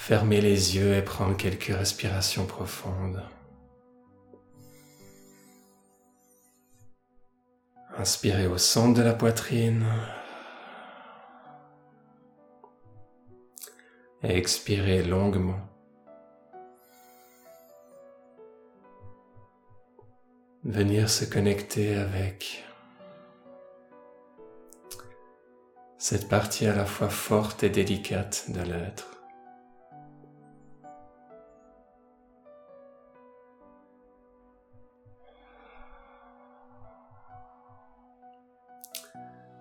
fermer les yeux et prendre quelques respirations profondes. Inspirez au centre de la poitrine. Et expirez longuement. Venir se connecter avec cette partie à la fois forte et délicate de l'être.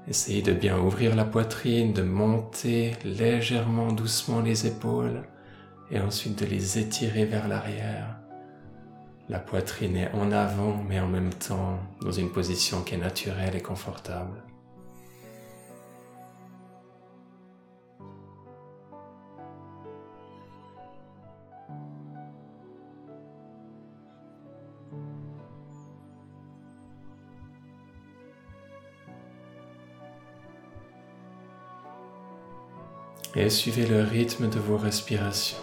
Essayez de bien ouvrir la poitrine, de monter légèrement, doucement les épaules et ensuite de les étirer vers l'arrière. La poitrine est en avant mais en même temps dans une position qui est naturelle et confortable. Et suivez le rythme de vos respirations.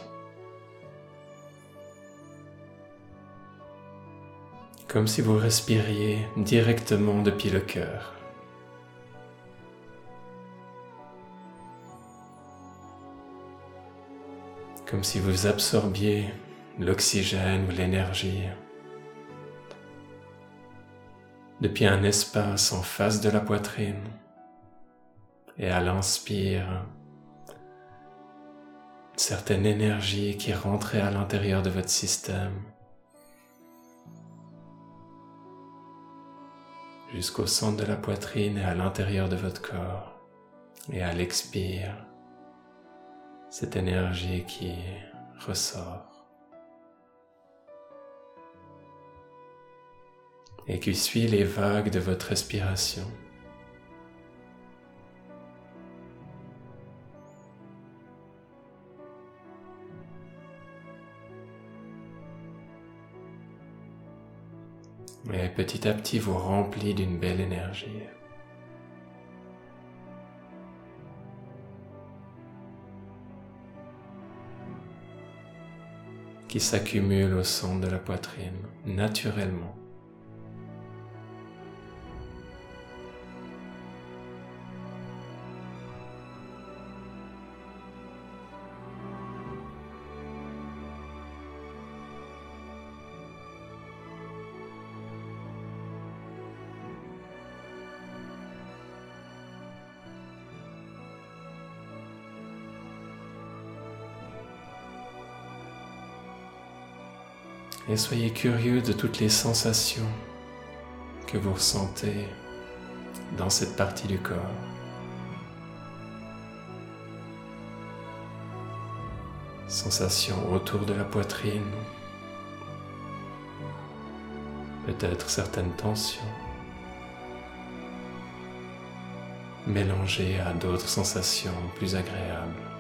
Comme si vous respiriez directement depuis le cœur. Comme si vous absorbiez l'oxygène ou l'énergie depuis un espace en face de la poitrine et à l'inspire certaine énergie qui rentrait à l'intérieur de votre système jusqu'au centre de la poitrine et à l'intérieur de votre corps. Et à l'expire, cette énergie qui ressort et qui suit les vagues de votre respiration. Et petit à petit vous remplit d'une belle énergie. qui s'accumule au centre de la poitrine naturellement. Et soyez curieux de toutes les sensations que vous ressentez dans cette partie du corps. Sensations autour de la poitrine, peut-être certaines tensions, mélangées à d'autres sensations plus agréables.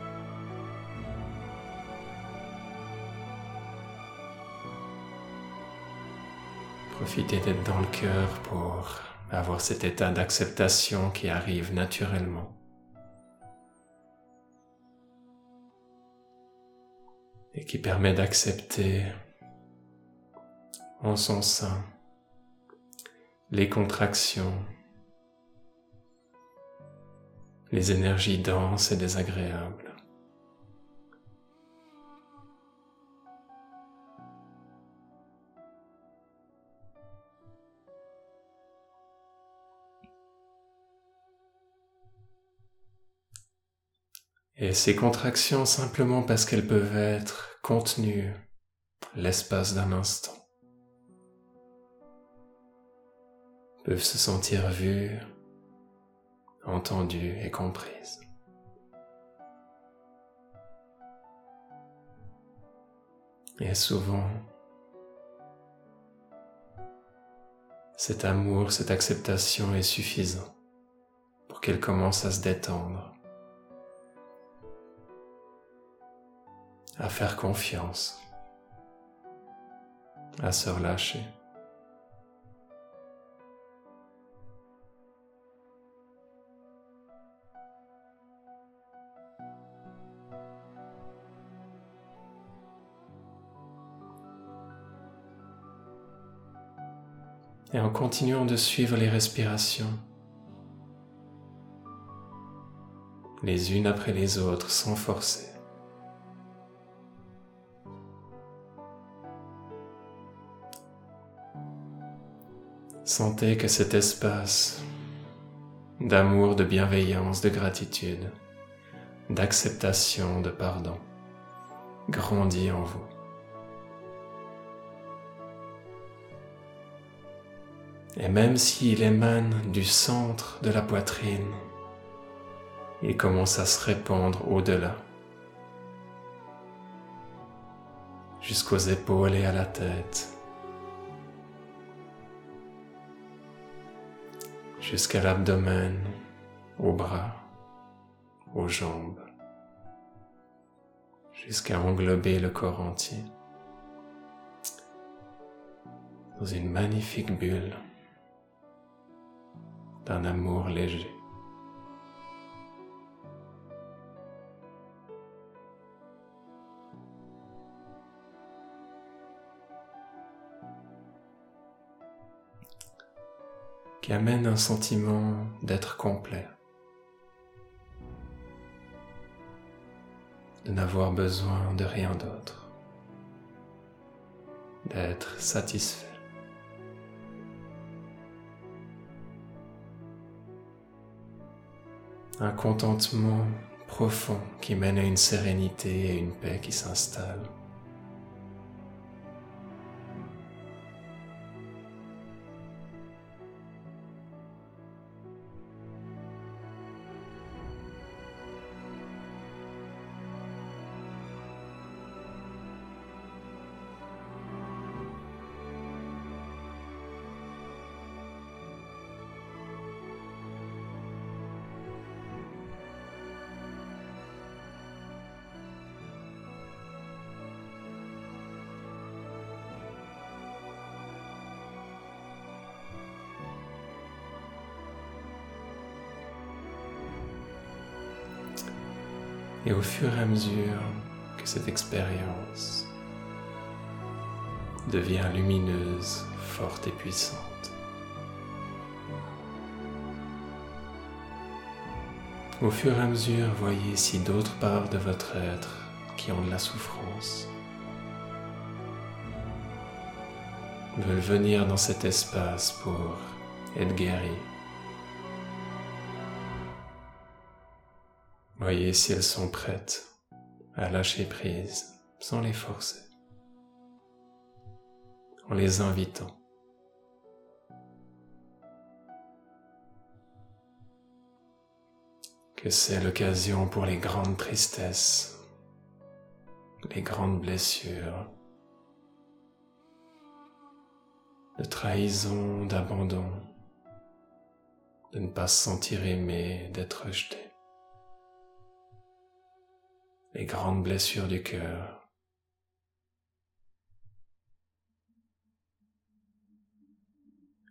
Profitez d'être dans le cœur pour avoir cet état d'acceptation qui arrive naturellement. Et qui permet d'accepter en son sein les contractions, les énergies denses et désagréables. Et ces contractions, simplement parce qu'elles peuvent être contenues l'espace d'un instant, peuvent se sentir vues, entendues et comprises. Et souvent, cet amour, cette acceptation est suffisant pour qu'elle commence à se détendre à faire confiance, à se relâcher. Et en continuant de suivre les respirations, les unes après les autres sans forcer. Sentez que cet espace d'amour, de bienveillance, de gratitude, d'acceptation, de pardon grandit en vous. Et même s'il émane du centre de la poitrine, il commence à se répandre au-delà, jusqu'aux épaules et à la tête, jusqu'à l'abdomen, aux bras, aux jambes, jusqu'à englober le corps entier dans une magnifique bulle d'un amour léger. Qui amène un sentiment d'être complet, de n'avoir besoin de rien d'autre, d'être satisfait. Un contentement profond qui mène à une sérénité et une paix qui s'installe. Et au fur et à mesure que cette expérience devient lumineuse, forte et puissante, au fur et à mesure, voyez si d'autres parts de votre être qui ont de la souffrance veulent venir dans cet espace pour être guéris Voyez si elles sont prêtes à lâcher prise sans les forcer, en les invitant. Que c'est l'occasion pour les grandes tristesses, les grandes blessures, de trahison, d'abandon, de ne pas se sentir aimé, d'être rejeté. Les grandes blessures du cœur.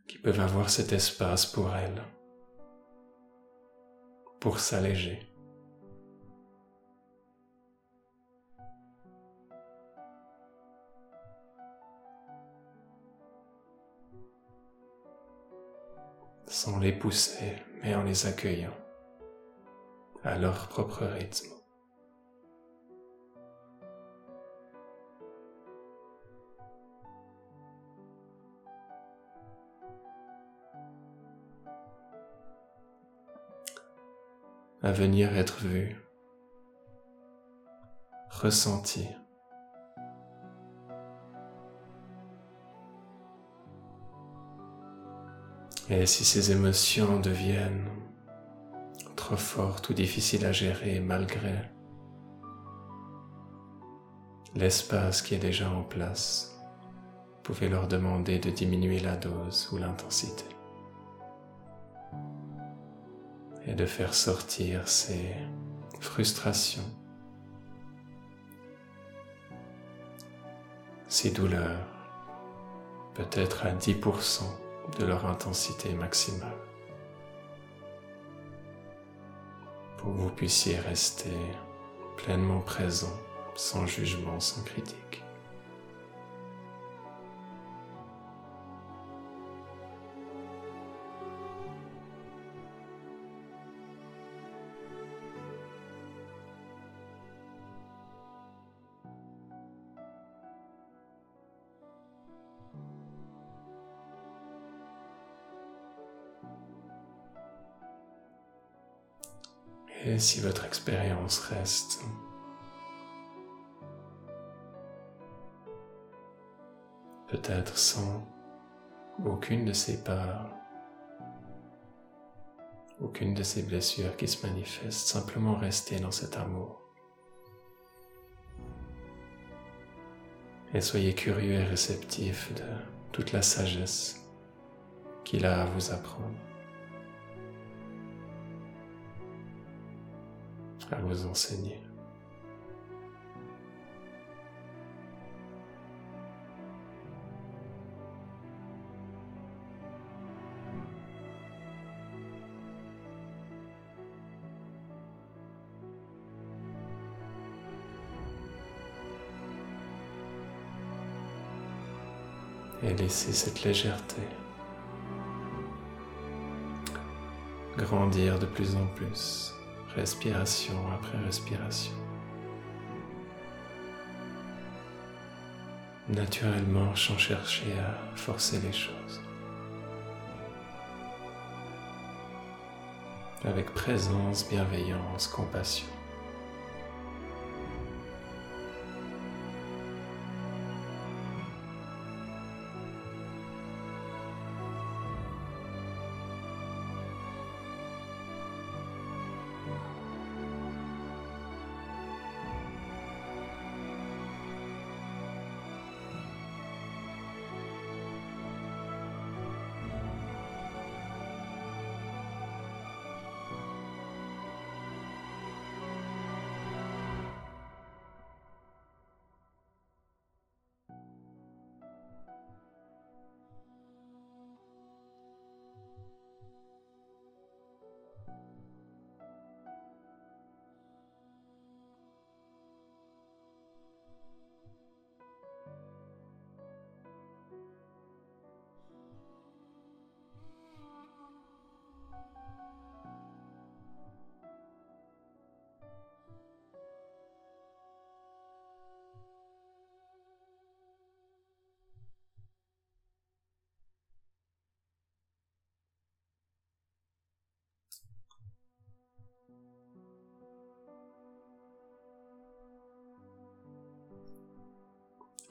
qui peuvent avoir cet espace pour elles, pour s'alléger. sans les pousser, mais en les accueillant à leur propre rythme. À venir être vu, ressenti. Et si ces émotions deviennent trop fortes ou difficiles à gérer malgré l'espace qui est déjà en place, vous pouvez leur demander de diminuer la dose ou l'intensité. Et de faire sortir ces frustrations, ces douleurs, peut-être à 10% de leur intensité maximale, pour que vous puissiez rester pleinement présent, sans jugement, sans critique. Si votre expérience reste peut-être sans aucune de ces peurs, aucune de ces blessures qui se manifestent, simplement rester dans cet amour. Et soyez curieux et réceptif de toute la sagesse qu'il a à vous apprendre, à vous enseigner. et laisser cette légèreté grandir de plus en plus, respiration après respiration. Naturellement, sans chercher à forcer les choses. Avec présence, bienveillance, compassion.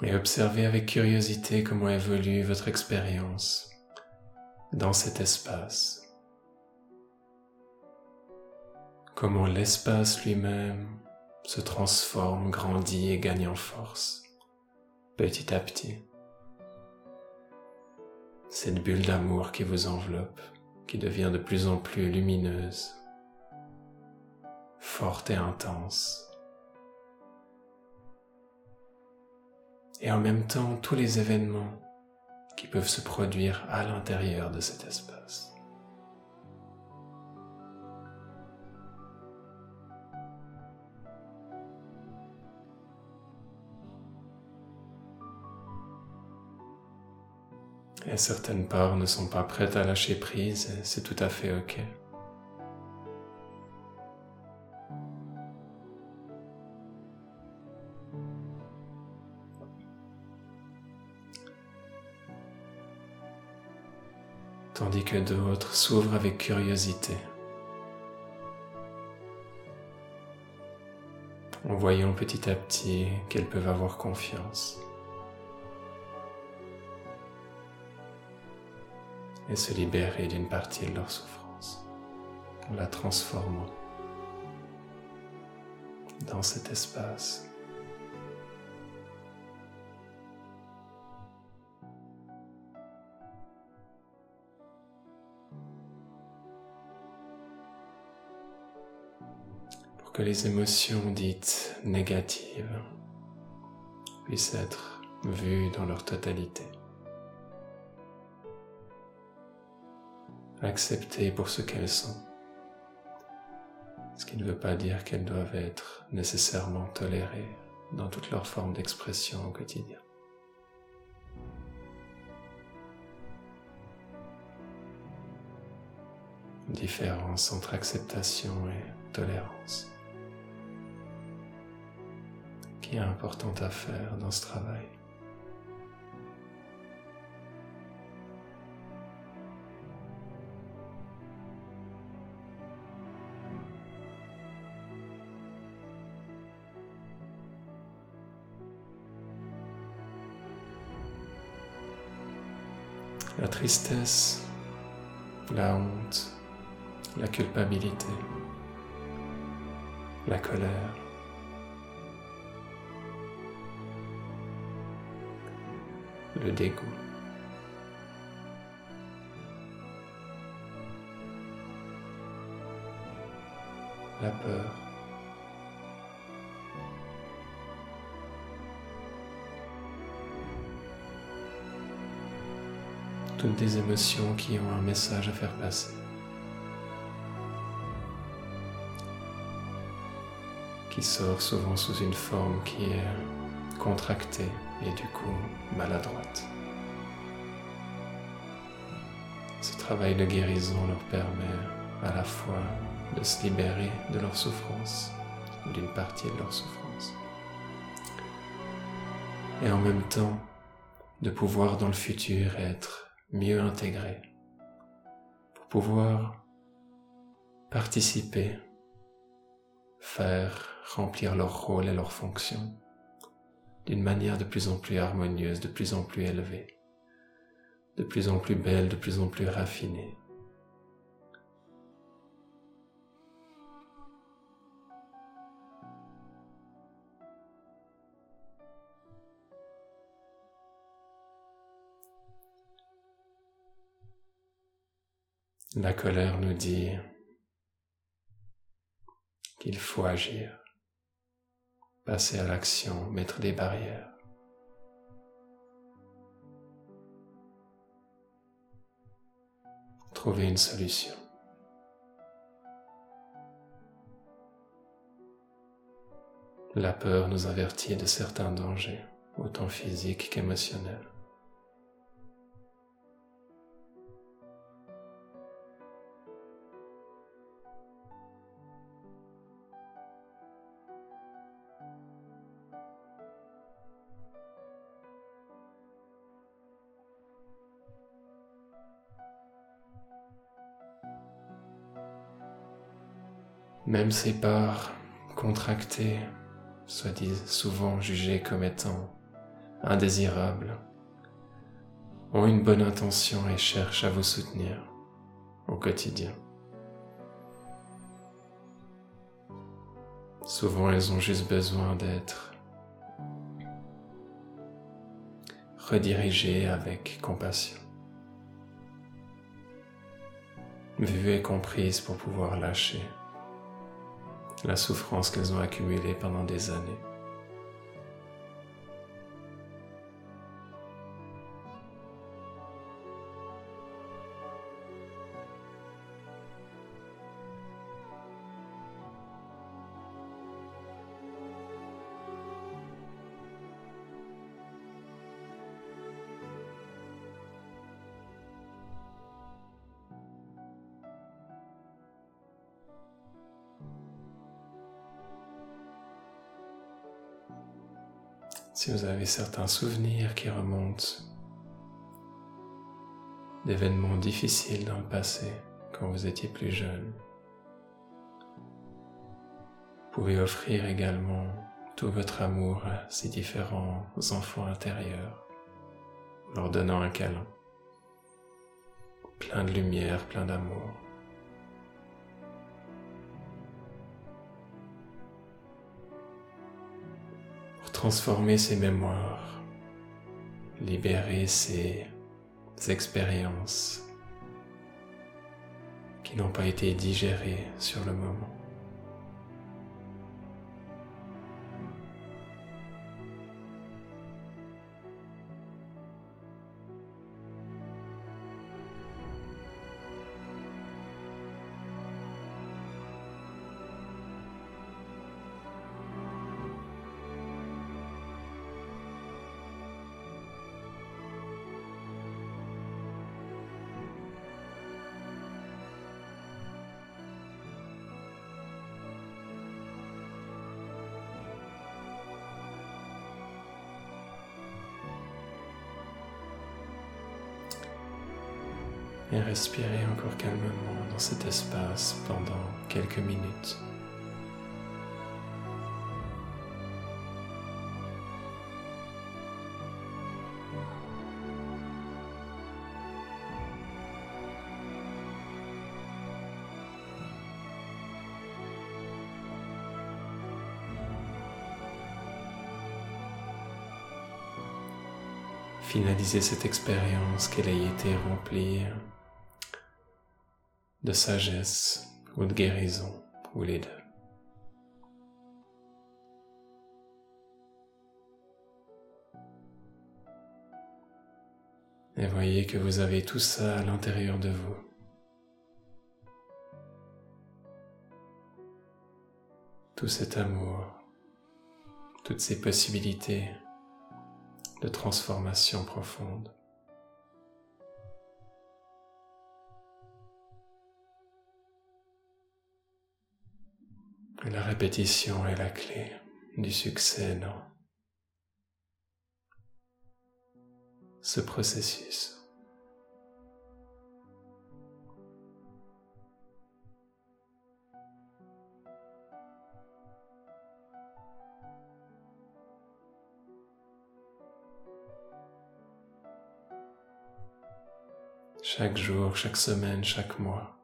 Et observez avec curiosité comment évolue votre expérience dans cet espace. Comment l'espace lui-même se transforme, grandit et gagne en force petit à petit. Cette bulle d'amour qui vous enveloppe, qui devient de plus en plus lumineuse, forte et intense. Et en même temps tous les événements qui peuvent se produire à l'intérieur de cet espace. Et certaines parts ne sont pas prêtes à lâcher prise c'est tout à fait ok. Que d'autres s'ouvrent avec curiosité, en voyant petit à petit qu'elles peuvent avoir confiance. Et se libérer d'une partie de leur souffrance en la transformant dans cet espace que les émotions dites négatives puissent être vues dans leur totalité. Acceptées pour ce qu'elles sont, ce qui ne veut pas dire qu'elles doivent être nécessairement tolérées dans toutes leurs formes d'expression au quotidien. Différence entre acceptation et tolérance qui est importante à faire dans ce travail. la tristesse, la honte, la culpabilité, la colère. Le dégoût. La peur. Toutes des émotions qui ont un message à faire passer. qui sort souvent sous une forme qui est contractée et du coup maladroite. Ce travail de guérison leur permet à la fois de se libérer de leur souffrance ou d'une partie de leur souffrance et en même temps de pouvoir dans le futur être mieux intégrés pour pouvoir participer, faire remplir leur rôle et leur fonction d'une manière de plus en plus harmonieuse, de plus en plus élevée, de plus en plus belle, de plus en plus raffinée. La colère nous dit qu'il faut agir passer à l'action, mettre des barrières. Trouver une solution. La peur nous avertit de certains dangers, autant physiques qu'émotionnels. Même ces parts contractées, soit souvent jugées comme étant indésirables, ont une bonne intention et cherchent à vous soutenir au quotidien. Souvent, elles ont juste besoin d'être redirigées avec compassion, vues et comprises pour pouvoir lâcher la souffrance qu'elles ont accumulée pendant des années. Si vous avez certains souvenirs qui remontent d'événements difficiles dans le passé quand vous étiez plus jeune, vous pouvez offrir également tout votre amour à ces différents enfants intérieurs, leur donnant un câlin, plein de lumière, plein d'amour. Transformer ses mémoires, libérer ses expériences qui n'ont pas été digérées sur le moment. et respirez encore calmement dans cet espace pendant quelques minutes. Finalisez cette expérience qu'elle ait été remplie de sagesse ou de guérison, ou les deux. Et voyez que vous avez tout ça à l'intérieur de vous. Tout cet amour, toutes ces possibilités de transformation profonde. La répétition est la clé du succès dans ce processus. Chaque jour, chaque semaine, chaque mois.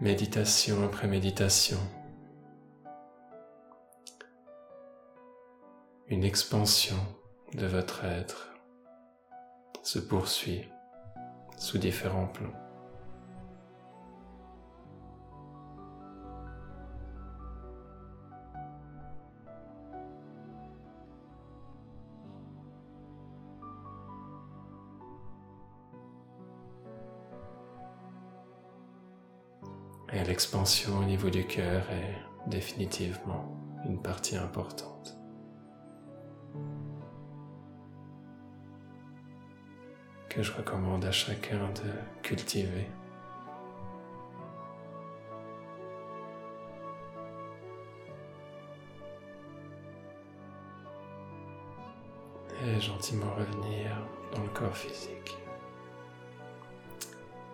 Méditation après méditation. une expansion de votre être se poursuit sous différents plans. L'expansion au niveau du cœur est définitivement une partie importante. que je recommande à chacun de cultiver. Et gentiment revenir dans le corps physique.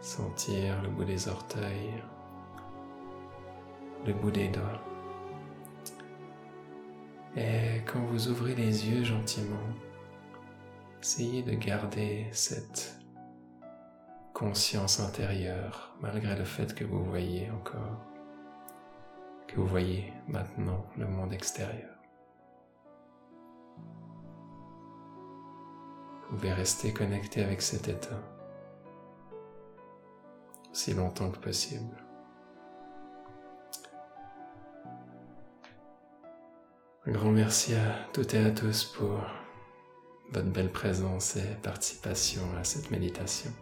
Sentir le bout des orteils, le bout des doigts. Et quand vous ouvrez les yeux gentiment, Essayez de garder cette conscience intérieure malgré le fait que vous voyez encore, que vous voyez maintenant le monde extérieur. Vous pouvez rester connecté avec cet état aussi longtemps que possible. Grand merci à toutes et à tous pour votre belle présence et participation à cette méditation.